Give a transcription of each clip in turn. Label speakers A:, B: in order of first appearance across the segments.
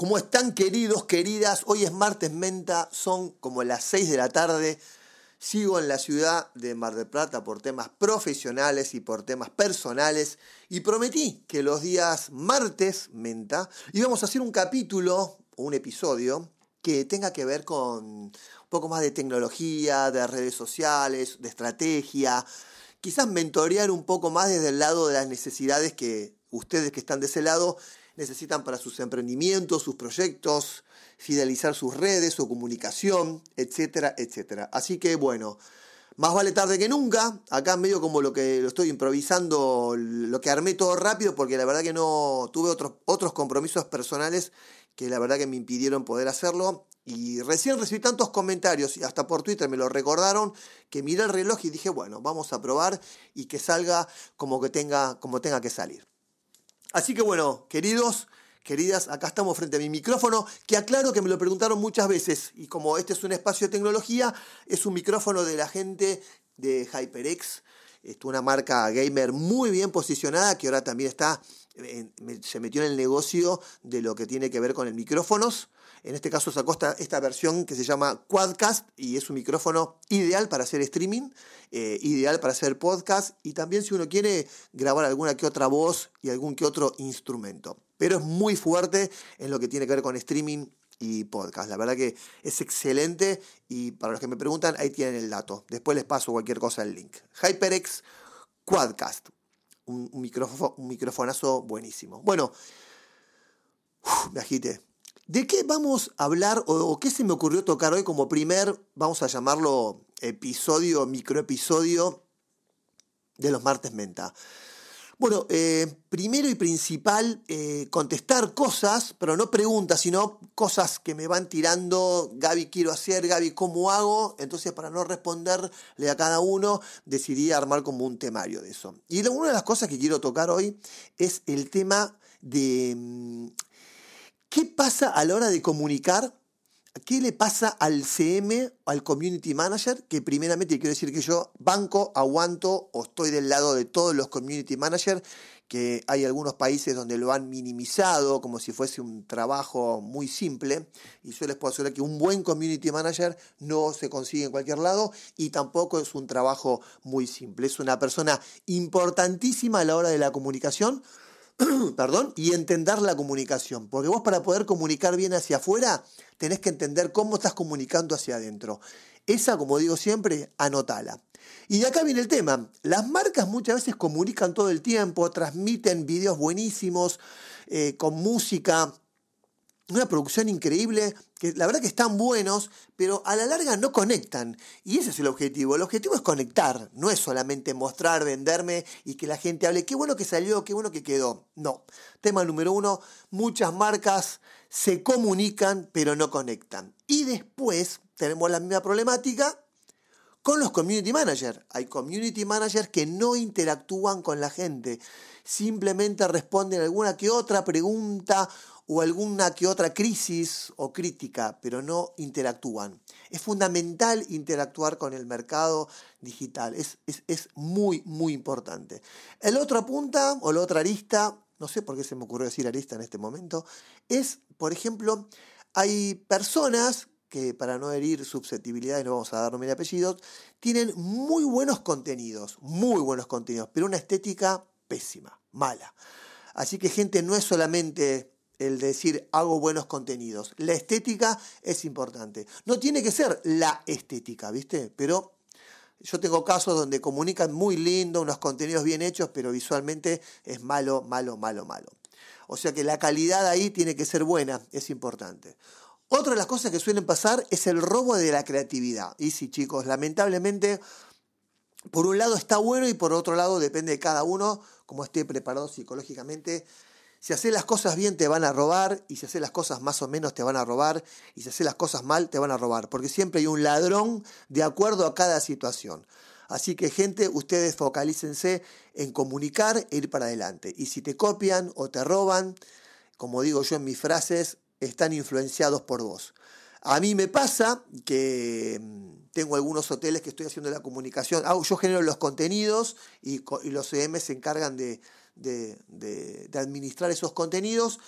A: ¿Cómo están queridos, queridas? Hoy es martes menta, son como las 6 de la tarde. Sigo en la ciudad de Mar del Plata por temas profesionales y por temas personales y prometí que los días martes menta íbamos a hacer un capítulo o un episodio que tenga que ver con un poco más de tecnología, de redes sociales, de estrategia, quizás mentorear un poco más desde el lado de las necesidades que ustedes que están de ese lado necesitan para sus emprendimientos, sus proyectos, fidelizar sus redes, su comunicación, etcétera, etcétera. Así que bueno, más vale tarde que nunca. Acá medio como lo que lo estoy improvisando, lo que armé todo rápido, porque la verdad que no tuve otros, otros compromisos personales que la verdad que me impidieron poder hacerlo. Y recién recibí tantos comentarios y hasta por Twitter me lo recordaron que miré el reloj y dije, bueno, vamos a probar y que salga como que tenga, como tenga que salir. Así que bueno, queridos, queridas, acá estamos frente a mi micrófono, que aclaro que me lo preguntaron muchas veces, y como este es un espacio de tecnología, es un micrófono de la gente de HyperX, es una marca gamer muy bien posicionada, que ahora también está, se metió en el negocio de lo que tiene que ver con el micrófonos. En este caso sacó esta, esta, versión que se llama Quadcast y es un micrófono ideal para hacer streaming, eh, ideal para hacer podcast y también si uno quiere grabar alguna que otra voz y algún que otro instrumento. Pero es muy fuerte en lo que tiene que ver con streaming y podcast. La verdad que es excelente y para los que me preguntan, ahí tienen el dato. Después les paso cualquier cosa el link. HyperX Quadcast. Un, micrófono, un microfonazo buenísimo. Bueno, me agité. ¿De qué vamos a hablar o, qué se me ocurrió tocar hoy como primer, vamos a llamarlo episodio, microepisodio de los martes menta? Bueno, eh, primero y principal, eh, contestar cosas, pero no preguntas, sino cosas que me van tirando, Gaby, quiero hacer, Gaby, ¿cómo hago? Entonces, para no responderle a cada uno, decidí armar como un temario de eso. Y una de las cosas que quiero tocar hoy es el tema de mm, ¿Qué pasa a la hora de comunicar? ¿Qué le pasa al CM, al Community Manager? Que primeramente quiero decir que yo banco, aguanto o estoy del lado de todos los Community Managers, que hay algunos países donde lo han minimizado como si fuese un trabajo muy simple. Y yo les puedo asegurar que un buen Community Manager no se consigue en cualquier lado y tampoco es un trabajo muy simple. Es una persona importantísima a la hora de la comunicación perdón, y entender la comunicación. Porque vos para poder comunicar bien hacia afuera, tenés que entender cómo estás comunicando hacia adentro. Esa, como digo siempre, anotala. Y de acá viene el tema. Las marcas muchas veces comunican todo el tiempo, transmiten videos buenísimos, eh, con música, una producción increíble, que la verdad que están buenos, pero a la larga no conectan. Y ese es el objetivo. El objetivo es conectar, no es solamente mostrar, venderme y que la gente hable, qué bueno que salió, qué bueno que quedó. No. Tema número uno, muchas marcas se comunican, pero no conectan. Y después tenemos la misma problemática con los community managers. Hay community managers que no interactúan con la gente, simplemente responden alguna que otra pregunta o alguna que otra crisis o crítica, pero no interactúan. Es fundamental interactuar con el mercado digital, es, es, muy, muy importante. El otro punta o la otra arista, no sé por qué se me ocurrió decir arista en este momento, es, por ejemplo, hay personas que para no herir susceptibilidades, no vamos a dar nombre apellidos, tienen muy buenos contenidos, muy buenos contenidos, pero una estética pésima, mala. Así que gente no es solamente el decir hago buenos contenidos. La estética es importante. No tiene que ser la estética, ¿viste? Pero yo tengo casos donde comunican muy lindo, unos contenidos bien hechos, pero visualmente es malo, malo, malo, malo. O sea que la calidad ahí tiene que ser buena, es importante. Otra de las cosas que suelen pasar es el robo de la creatividad. Y sí, chicos, lamentablemente, por un lado está bueno y por otro lado depende de cada uno, como esté preparado psicológicamente si haces las cosas bien te van a robar y si haces las cosas más o menos te van a robar y si haces las cosas mal te van a robar, porque siempre hay un ladrón de acuerdo a cada situación. Así que gente, ustedes focalícense en comunicar e ir para adelante. Y si te copian o te roban, como digo yo en mis frases, están influenciados por vos. A mí me pasa que mm, tengo algunos hoteles que estoy haciendo la comunicación, ah, yo genero los contenidos y, los CM se encargan de, de, administrar esos contenidos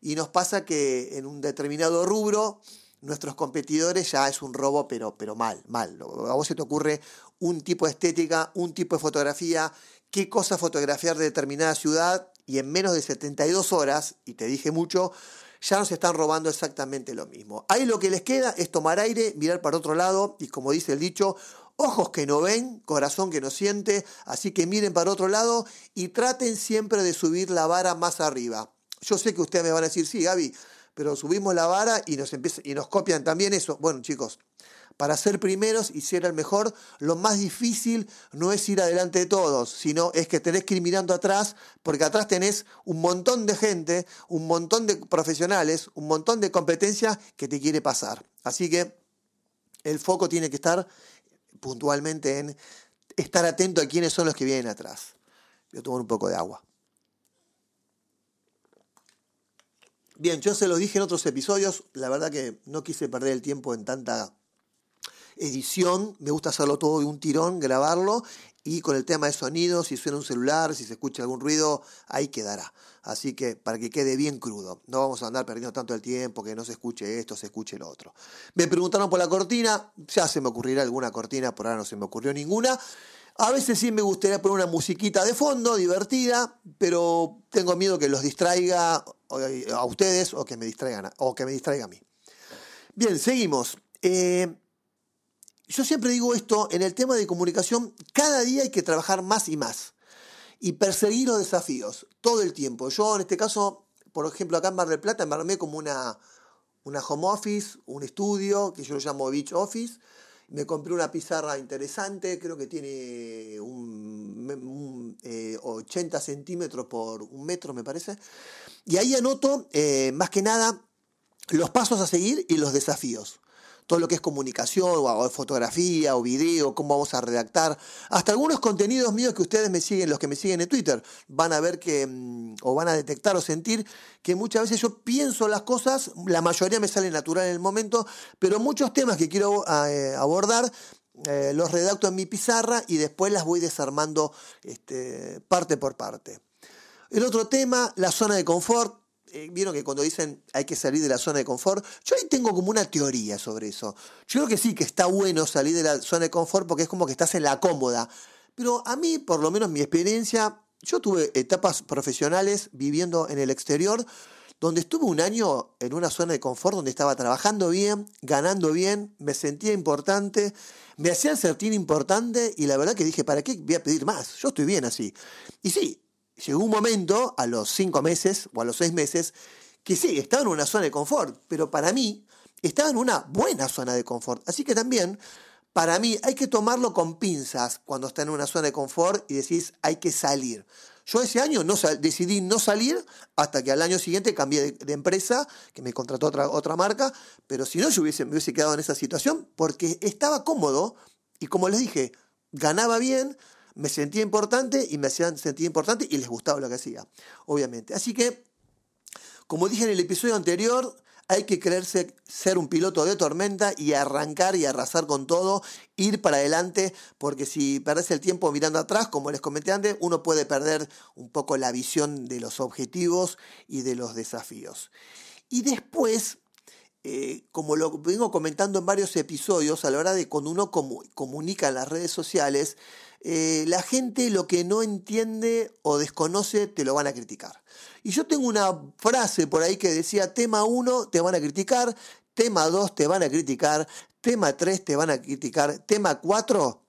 A: y nos pasa que en un determinado rubro nuestros competidores ya es un robo, pero, pero mal, mal. A vos se te ocurre un tipo de estética, un tipo de fotografía, qué cosa fotografiar de determinada ciudad y en menos de 72 horas, y te dije mucho, ya nos están robando exactamente lo mismo. Ahí lo que les queda es tomar aire, mirar para otro lado y como dice el dicho, ojos que no ven, corazón que no siente, así que miren para otro lado y traten siempre de subir la vara más arriba. Yo sé que ustedes me van a decir, sí, Gaby, pero subimos la vara y nos, y nos copian también eso. Bueno, chicos, para ser primeros y ser el mejor, lo más difícil no es ir adelante de todos, sino es que tenés que ir mirando atrás, porque atrás tenés un montón de gente, un montón de profesionales, un montón de competencias que te quiere pasar. Así que el foco tiene que estar puntualmente en estar atento a quiénes son los que vienen atrás. Voy a tomar un poco de agua. Bien, yo se lo dije en otros episodios, la verdad que no quise perder el tiempo en tanta edición, me gusta hacerlo todo de un tirón, grabarlo y con el tema de sonido, si suena un celular, si se escucha algún ruido, ahí quedará. Así que para que quede bien crudo, no vamos a andar perdiendo tanto el tiempo, que no se escuche esto, se escuche lo otro. Me preguntaron por la cortina, ya se me ocurrirá alguna cortina, por ahora no se me ocurrió ninguna. A veces sí me gustaría poner una musiquita de fondo, divertida, pero tengo miedo que los distraiga a ustedes o que me distraigan, o que me distraiga a mí. Bien, seguimos. Eh, yo siempre digo esto, en el tema de comunicación, cada día hay que trabajar más y más y perseguir los desafíos todo el tiempo. Yo en este caso, por ejemplo, acá en Mar del Plata me armé como una, una home office, un estudio que yo lo llamo beach office. Me compré una pizarra interesante, creo que tiene un, 80 eh, centímetros por un metro, me parece. Y ahí anoto, eh, más que nada, los pasos a seguir y los desafíos todo lo que es comunicación o, fotografía o video, cómo vamos a redactar, hasta algunos contenidos míos que ustedes me siguen, los que me siguen en Twitter, van a ver que, mm, o van a detectar o sentir que muchas veces yo pienso las cosas, la mayoría me sale natural en el momento, pero muchos temas que quiero eh, abordar eh, los redacto en mi pizarra y después las voy desarmando este, parte por parte. El otro tema, la zona de confort. Eh, vieron que cuando dicen hay que salir de la zona de confort, yo ahí tengo como una teoría sobre eso. Yo creo que sí, que está bueno salir de la zona de confort porque es como que estás en la cómoda. Pero a mí, por lo menos mi experiencia, yo tuve etapas profesionales viviendo en el exterior, donde estuve un año en una zona de confort donde estaba trabajando bien, ganando bien, me sentía importante, me hacían sentir importante y la verdad que dije, ¿para qué voy a pedir más? Yo estoy bien así. Y sí, llegó un momento, a los cinco meses o a los seis meses, que sí, estaba en una zona de confort, pero para mí estaba en una buena zona de confort. Así que también, para mí, hay que tomarlo con pinzas cuando está en una zona de confort y decís, hay que salir. Yo ese año no decidí no salir hasta que al año siguiente cambié de, empresa, que me contrató otra, otra marca, pero si no, yo hubiese, me hubiese quedado en esa situación porque estaba cómodo y como les dije, ganaba bien, me sentía importante y me hacían sentir importante y les gustaba lo que hacía, obviamente. Así que, como dije en el episodio anterior, hay que creerse ser un piloto de tormenta y arrancar y arrasar con todo, ir para adelante, porque si perdés el tiempo mirando atrás, como les comenté antes, uno puede perder un poco la visión de los objetivos y de los desafíos. Y después, eh, como lo vengo comentando en varios episodios, a la hora de cuando uno comunica en las redes sociales, eh, la gente lo que no entiende o desconoce te lo van a criticar. Y yo tengo una frase por ahí que decía, tema 1 te van a criticar, tema 2 te van a criticar, tema 3 te van a criticar, tema 4,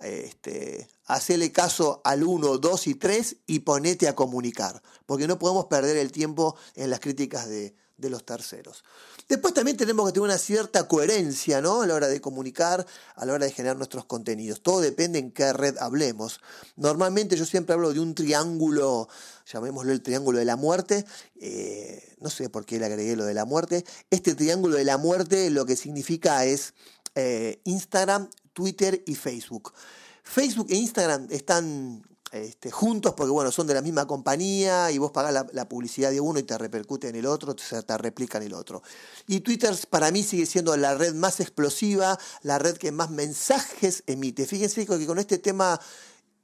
A: este, hacele caso al 1, 2 y 3 y ponete a comunicar, porque no podemos perder el tiempo en las críticas de, de los terceros. Después también tenemos que tener una cierta coherencia, ¿no? A la hora de comunicar, a la hora de generar nuestros contenidos. Todo depende en qué red hablemos. Normalmente yo siempre hablo de un triángulo, llamémoslo el triángulo de la muerte. Eh, no sé por qué le agregué lo de la muerte. Este triángulo de la muerte lo que significa es eh, Instagram, Twitter y Facebook. Facebook e Instagram están este, juntos porque bueno, son de la misma compañía y vos pagás la, publicidad de uno y te repercute en el otro, te, te replica en el otro. Y Twitter para mí sigue siendo la red más explosiva, la red que más mensajes emite. Fíjense que con este tema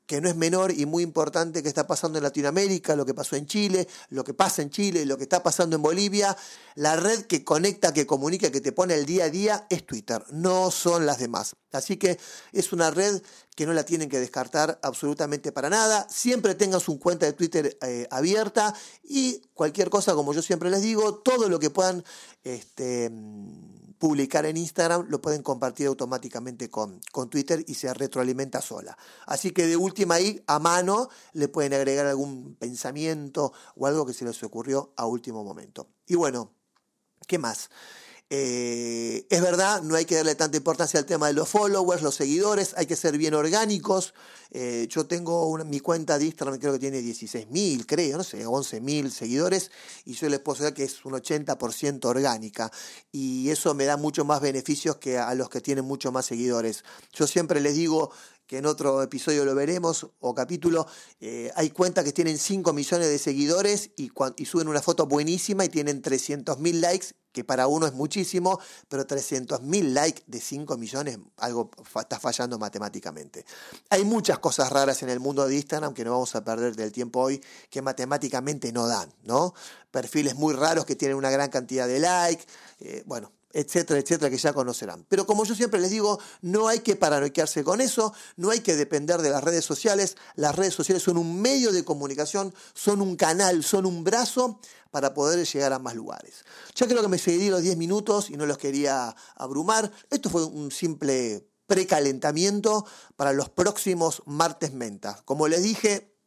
A: que no es menor y muy importante que está pasando en Latinoamérica, lo que pasó en Chile, lo que pasa en Chile, lo que está pasando en Bolivia. La red que conecta, que comunica, que te pone el día a día es Twitter, no son las demás. Así que es una red que no la tienen que descartar absolutamente para nada. Siempre tengan su cuenta de Twitter eh, abierta y cualquier cosa, como yo siempre les digo, todo lo que puedan este, publicar en Instagram lo pueden compartir automáticamente con, con Twitter y se retroalimenta sola. Así que de última ahí, a mano, le pueden agregar algún pensamiento o algo que se les ocurrió a último momento. Y bueno, ¿qué más? Eh, es verdad, no hay que darle tanta importancia al tema de los followers, los seguidores, hay que ser bien orgánicos. Eh, yo tengo mi cuenta de Instagram, creo que tiene 16.000, creo, no sé, 11.000 seguidores, y yo les puedo decir que es un 80% orgánica. Y eso me da mucho más beneficios que a los que tienen mucho más seguidores. Yo siempre les digo, que en otro episodio lo veremos o capítulo, eh, hay cuentas que tienen 5 millones de seguidores y, y suben una foto buenísima y tienen 300.000 likes que para uno es muchísimo, pero 300.000 likes de 5 millones, algo está fallando matemáticamente. Hay muchas cosas raras en el mundo de Instagram que no vamos a perder del tiempo hoy, que matemáticamente no dan, ¿no? Perfiles muy raros que tienen una gran cantidad de likes, eh, bueno, etcétera, etcétera, que ya conocerán. Pero como yo siempre les digo, no hay que paranoiquearse con eso, no hay que depender de las redes sociales. Las redes sociales son un medio de comunicación, son un canal, son un brazo para poder llegar a más lugares. Ya creo que me seguí los 10 minutos y no los quería abrumar. Esto fue un simple precalentamiento para los próximos martes menta. Como les dije,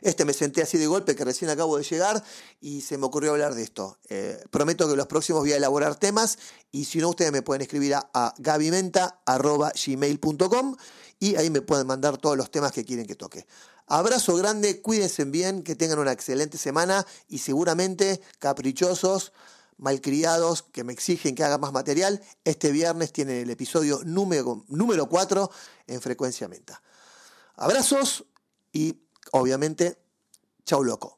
A: este me senté así de golpe que recién acabo de llegar y se me ocurrió hablar de esto. Eh, prometo que los próximos voy a elaborar temas y si no ustedes me pueden escribir a, a gabimenta.gmail.com y ahí me pueden mandar todos los temas que quieren que toque. Abrazo grande, cuídense bien, que tengan una excelente semana y seguramente caprichosos, malcriados, que me exigen que haga más material. Este viernes tienen el episodio número, número 4 en Frecuencia Menta. Abrazos y obviamente, chau loco.